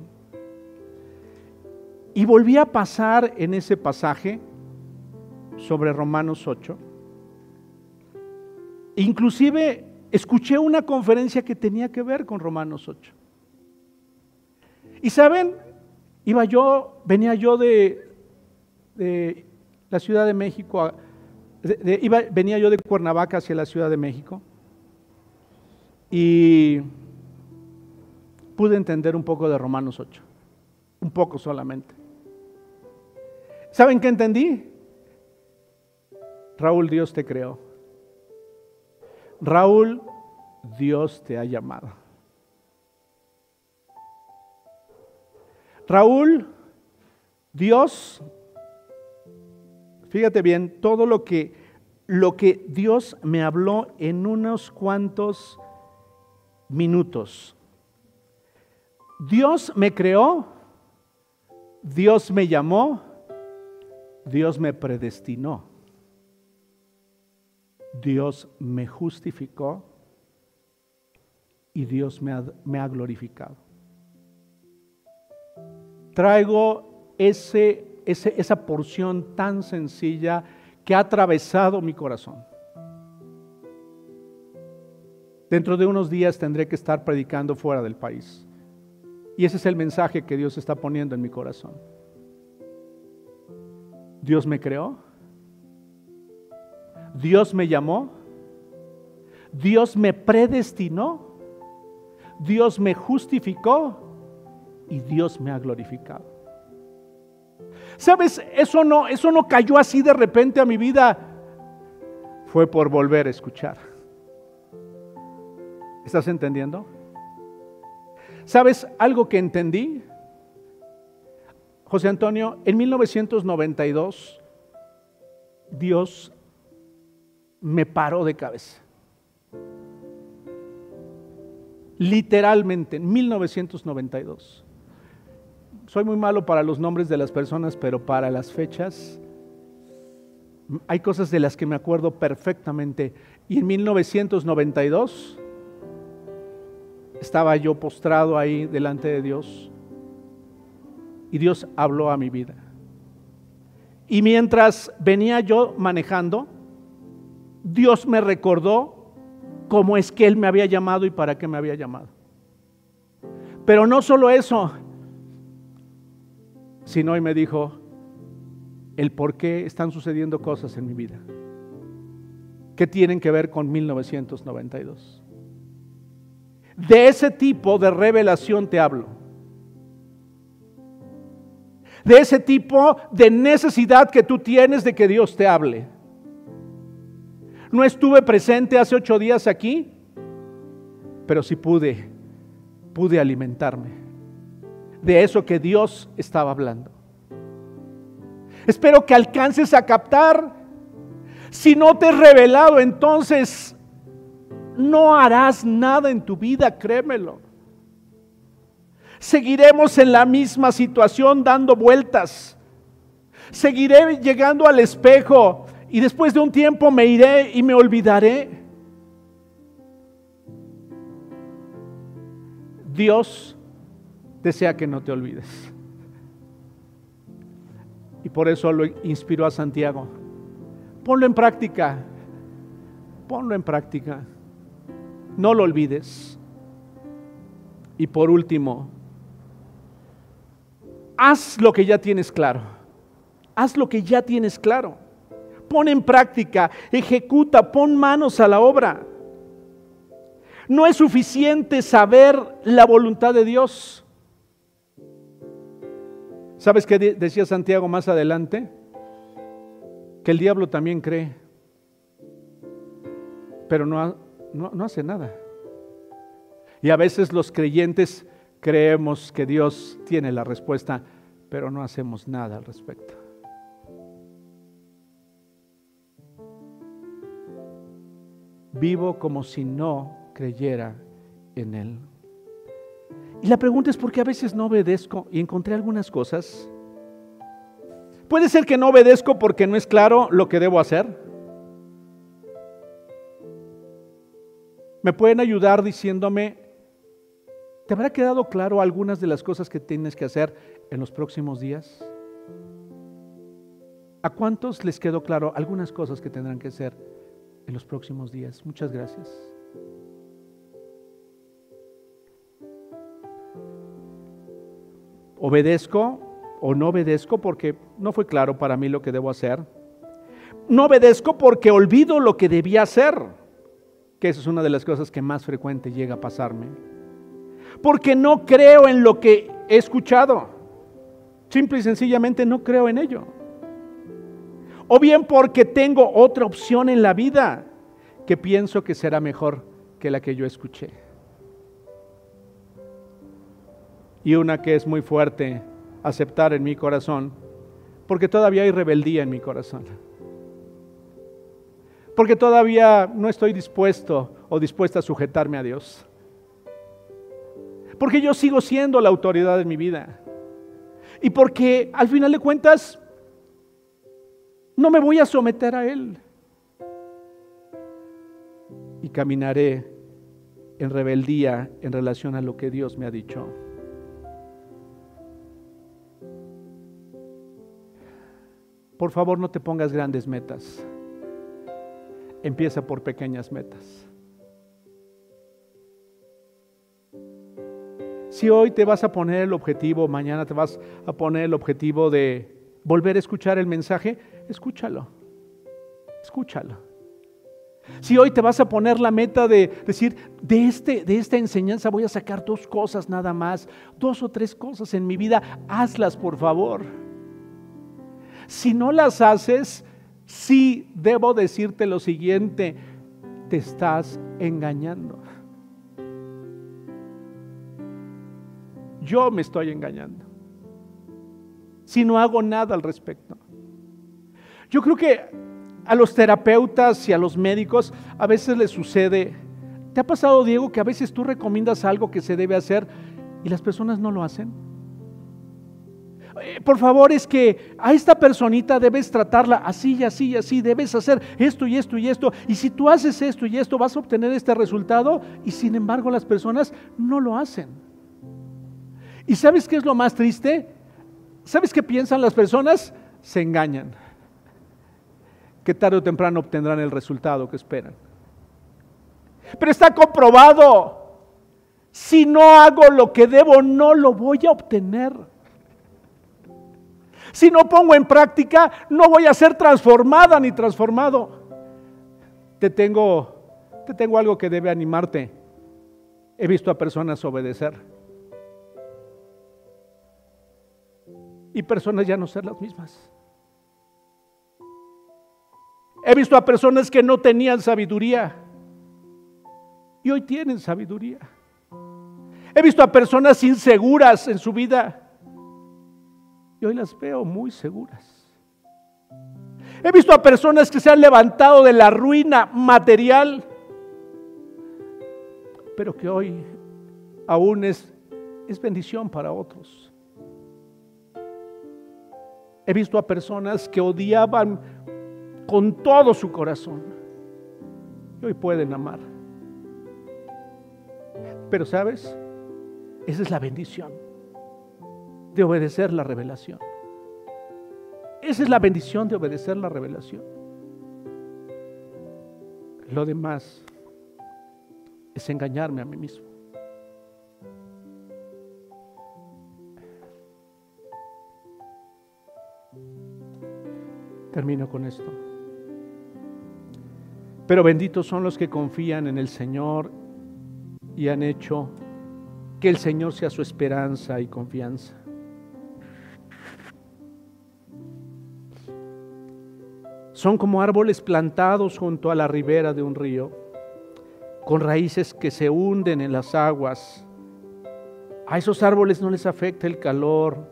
Y volví a pasar en ese pasaje sobre Romanos 8. Inclusive escuché una conferencia que tenía que ver con Romanos 8. Y saben, iba yo, venía yo de, la Ciudad de México, venía yo de Cuernavaca hacia la Ciudad de México y pude entender un poco de Romanos 8, un poco solamente. ¿Saben qué entendí? Raúl, Dios te creó. Raúl, Dios te ha llamado. Raúl, Dios, fíjate bien, todo lo que, lo que Dios me habló en unos cuantos minutos. Dios me creó, Dios me llamó, Dios me predestinó. Dios me justificó y Dios me ha, glorificado. Traigo ese, esa porción tan sencilla que ha atravesado mi corazón. Dentro de unos días tendré que estar predicando fuera del país. Y ese es el mensaje que Dios está poniendo en mi corazón. Dios me creó. Dios me llamó. Dios me predestinó. Dios me justificó. Y Dios me ha glorificado. ¿Sabes? Eso no, eso no cayó así de repente a mi vida. Fue por volver a escuchar. ¿Estás entendiendo? ¿Sabes algo que entendí? José Antonio, en 1992 Dios me paró de cabeza. Literalmente, en 1992. Soy muy malo para los nombres de las personas, pero para las fechas hay cosas de las que me acuerdo perfectamente. Y en 1992 estaba yo postrado ahí delante de Dios y Dios habló a mi vida. Y mientras venía yo manejando, Dios me recordó cómo es que Él me había llamado y para qué me había llamado. Pero no solo eso, sino y me dijo el por qué están sucediendo cosas en mi vida que tienen que ver con 1992. De ese tipo de revelación te hablo. De ese tipo de necesidad que tú tienes de que Dios te hable. No estuve presente hace ocho días aquí, pero sí pude, pude alimentarme de eso que Dios estaba hablando. Espero que alcances a captar. Si no te he revelado, entonces no harás nada en tu vida, créemelo. Seguiremos en la misma situación dando vueltas. Seguiré llegando al espejo y después de un tiempo me iré y me olvidaré. Dios desea que no te olvides. Y por eso lo inspiró a Santiago. Ponlo en práctica. Ponlo en práctica. No lo olvides. Y por último, haz lo que ya tienes claro. Haz lo que ya tienes claro. pon en práctica, ejecuta, pon manos a la obra. No es suficiente saber la voluntad de Dios. ¿Sabes qué decía Santiago más adelante? Que el diablo también cree, pero no, no, hace nada. Y a veces los creyentes creemos que Dios tiene la respuesta, pero no hacemos nada al respecto. Vivo como si no creyera en Él. Y la pregunta es por qué a veces no obedezco y encontré algunas cosas. Puede ser que no obedezco porque no es claro lo que debo hacer. Me pueden ayudar diciéndome, ¿te habrá quedado claro algunas de las cosas que tienes que hacer en los próximos días? ¿A cuántos les quedó claro algunas cosas que tendrán que hacer en los próximos días? Muchas gracias. Obedezco o no obedezco porque no fue claro para mí lo que debo hacer. No obedezco porque olvido lo que debía hacer, que esa es una de las cosas que más frecuente llega a pasarme. Porque no creo en lo que he escuchado. Simple y sencillamente no creo en ello. O bien porque tengo otra opción en la vida que pienso que será mejor que la que yo escuché. Y una que es muy fuerte aceptar en mi corazón, porque todavía hay rebeldía en mi corazón. Porque todavía no estoy dispuesto o dispuesta a sujetarme a Dios. Porque yo sigo siendo la autoridad en mi vida. Y porque al final de cuentas no me voy a someter a Él. Y caminaré en rebeldía en relación a lo que Dios me ha dicho. Por favor, no te pongas grandes metas. Empieza por pequeñas metas. Si hoy te vas a poner el objetivo, mañana te vas a poner el objetivo de volver a escuchar el mensaje, escúchalo. Escúchalo. Si hoy te vas a poner la meta de decir, de, este, de esta enseñanza voy a sacar dos cosas nada más, dos o tres cosas en mi vida, hazlas por favor. Si no las haces, sí debo decirte lo siguiente, te estás engañando. Yo me estoy engañando. Si no hago nada al respecto. Yo creo que a los terapeutas y a los médicos a veces les sucede, ¿te ha pasado Diego que a veces tú recomiendas algo que se debe hacer y las personas no lo hacen? Eh, por favor, es que a esta personita debes tratarla así y así y así, debes hacer esto y esto y esto. Y si tú haces esto y esto, vas a obtener este resultado y sin embargo las personas no lo hacen. ¿Y sabes qué es lo más triste? ¿Sabes qué piensan las personas? Se engañan. Que tarde o temprano obtendrán el resultado que esperan. Pero está comprobado. Si no hago lo que debo, no lo voy a obtener. Si no pongo en práctica, no voy a ser transformada ni transformado. Te tengo, te tengo algo que debe animarte. He visto a personas obedecer. Y personas ya no ser las mismas. He visto a personas que no tenían sabiduría y hoy tienen sabiduría. He visto a personas inseguras en su vida y hoy las veo muy seguras. He visto a personas que se han levantado de la ruina material, pero que hoy aún es, es bendición para otros. He visto a personas que odiaban con todo su corazón y hoy pueden amar. Pero sabes, esa es la bendición de obedecer la revelación. Esa es la bendición de obedecer la revelación. Lo demás es engañarme a mí mismo. Termino con esto. Pero benditos son los que confían en el Señor y han hecho que el Señor sea su esperanza y confianza. Son como árboles plantados junto a la ribera de un río, con raíces que se hunden en las aguas. A esos árboles no les afecta el calor,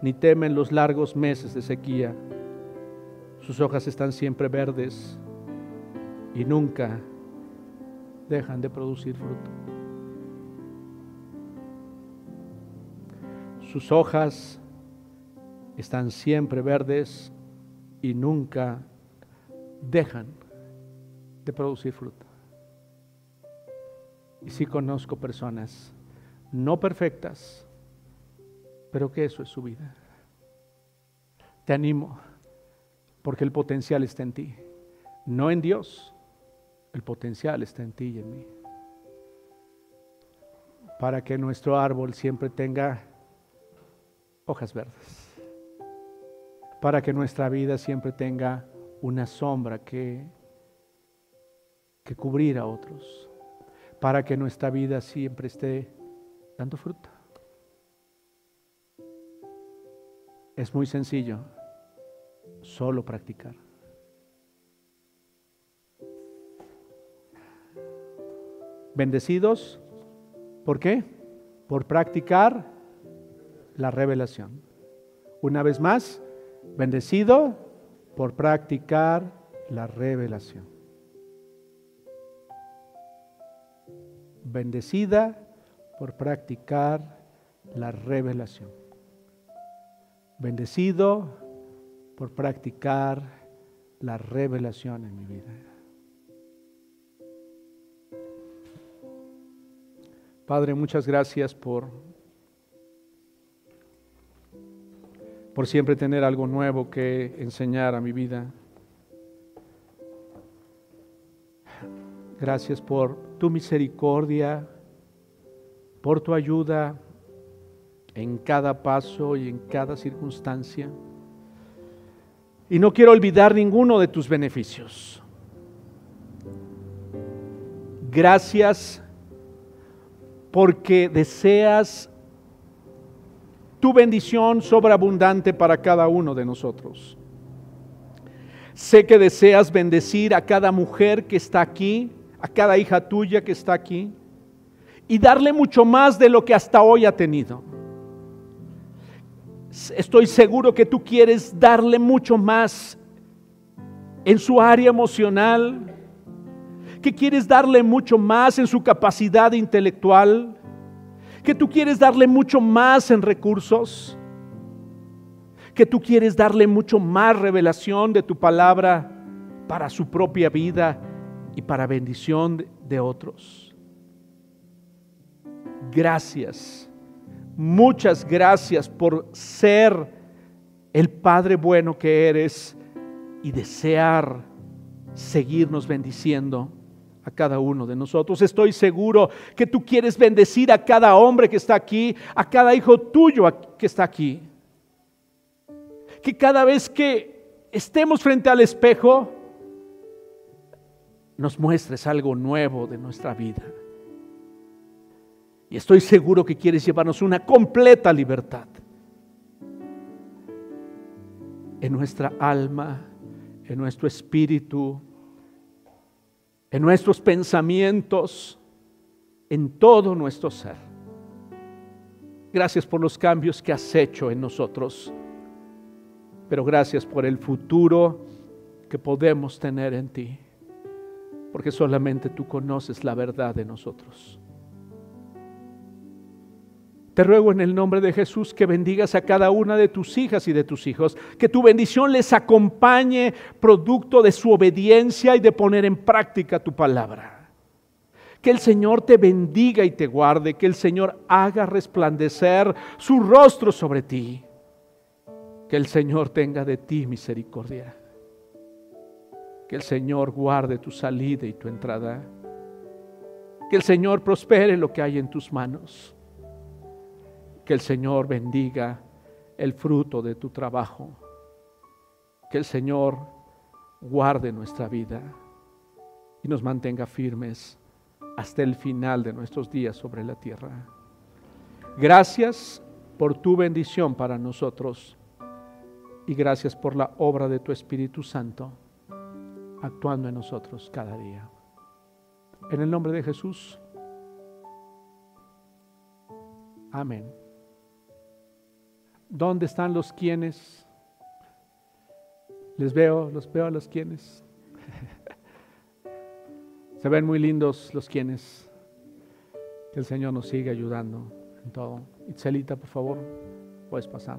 ni temen los largos meses de sequía. Sus hojas están siempre verdes y nunca dejan de producir fruto. Sus hojas están siempre verdes y nunca dejan de producir fruto. Y sí conozco personas no perfectas, pero que eso es su vida. Te animo, porque el potencial está en ti, no en Dios. El potencial está en ti y en mí. Para que nuestro árbol siempre tenga hojas verdes. Para que nuestra vida siempre tenga una sombra que, que cubrir a otros. Para que nuestra vida siempre esté dando fruta. Es muy sencillo, solo practicar. Bendecidos, ¿por qué? Por practicar la revelación. Una vez más, bendecido por practicar la revelación. Bendecida por practicar la revelación. Bendecido por practicar la revelación en mi vida. Padre, muchas gracias por por siempre tener algo nuevo que enseñar a mi vida. Gracias por tu misericordia, por tu ayuda en cada paso y en cada circunstancia. Y no quiero olvidar ninguno de tus beneficios. Gracias porque deseas tu bendición sobreabundante para cada uno de nosotros. Sé que deseas bendecir a cada mujer que está aquí, a cada hija tuya que está aquí, y darle mucho más de lo que hasta hoy ha tenido. Estoy seguro que tú quieres darle mucho más en su área emocional, que quieres darle mucho más en su capacidad intelectual, que tú quieres darle mucho más en recursos, que tú quieres darle mucho más revelación de tu palabra para su propia vida y para bendición de otros. Gracias, muchas gracias por ser el Padre bueno que eres y desear seguirnos bendiciendo cada uno de nosotros. Estoy seguro que tú quieres bendecir a cada hombre que está aquí, a cada hijo tuyo que está aquí. Que cada vez que estemos frente al espejo, nos muestres algo nuevo de nuestra vida. Y estoy seguro que quieres llevarnos una completa libertad en nuestra alma, en nuestro espíritu, en nuestros pensamientos, en todo nuestro ser. Gracias por los cambios que has hecho en nosotros, pero gracias por el futuro que podemos tener en ti, porque solamente tú conoces la verdad de nosotros. Te ruego en el nombre de Jesús que bendigas a cada una de tus hijas y de tus hijos, que tu bendición les acompañe producto de su obediencia y de poner en práctica tu palabra. Que el Señor te bendiga y te guarde, que el Señor haga resplandecer su rostro sobre ti, que el Señor tenga de ti misericordia, que el Señor guarde tu salida y tu entrada, que el Señor prospere lo que hay en tus manos que el Señor bendiga el fruto de tu trabajo. Que el Señor guarde nuestra vida. y nos mantenga firmes hasta el final de nuestros días sobre la tierra. Gracias por tu bendición para nosotros y gracias por la obra de tu Espíritu Santo actuando en nosotros cada día. En el nombre de Jesús. Amén. ¿Dónde están los quienes? Les veo, los veo a los quienes. Se ven muy lindos los quienes. Que el Señor nos siga ayudando en todo. Itzelita, por favor, puedes pasar.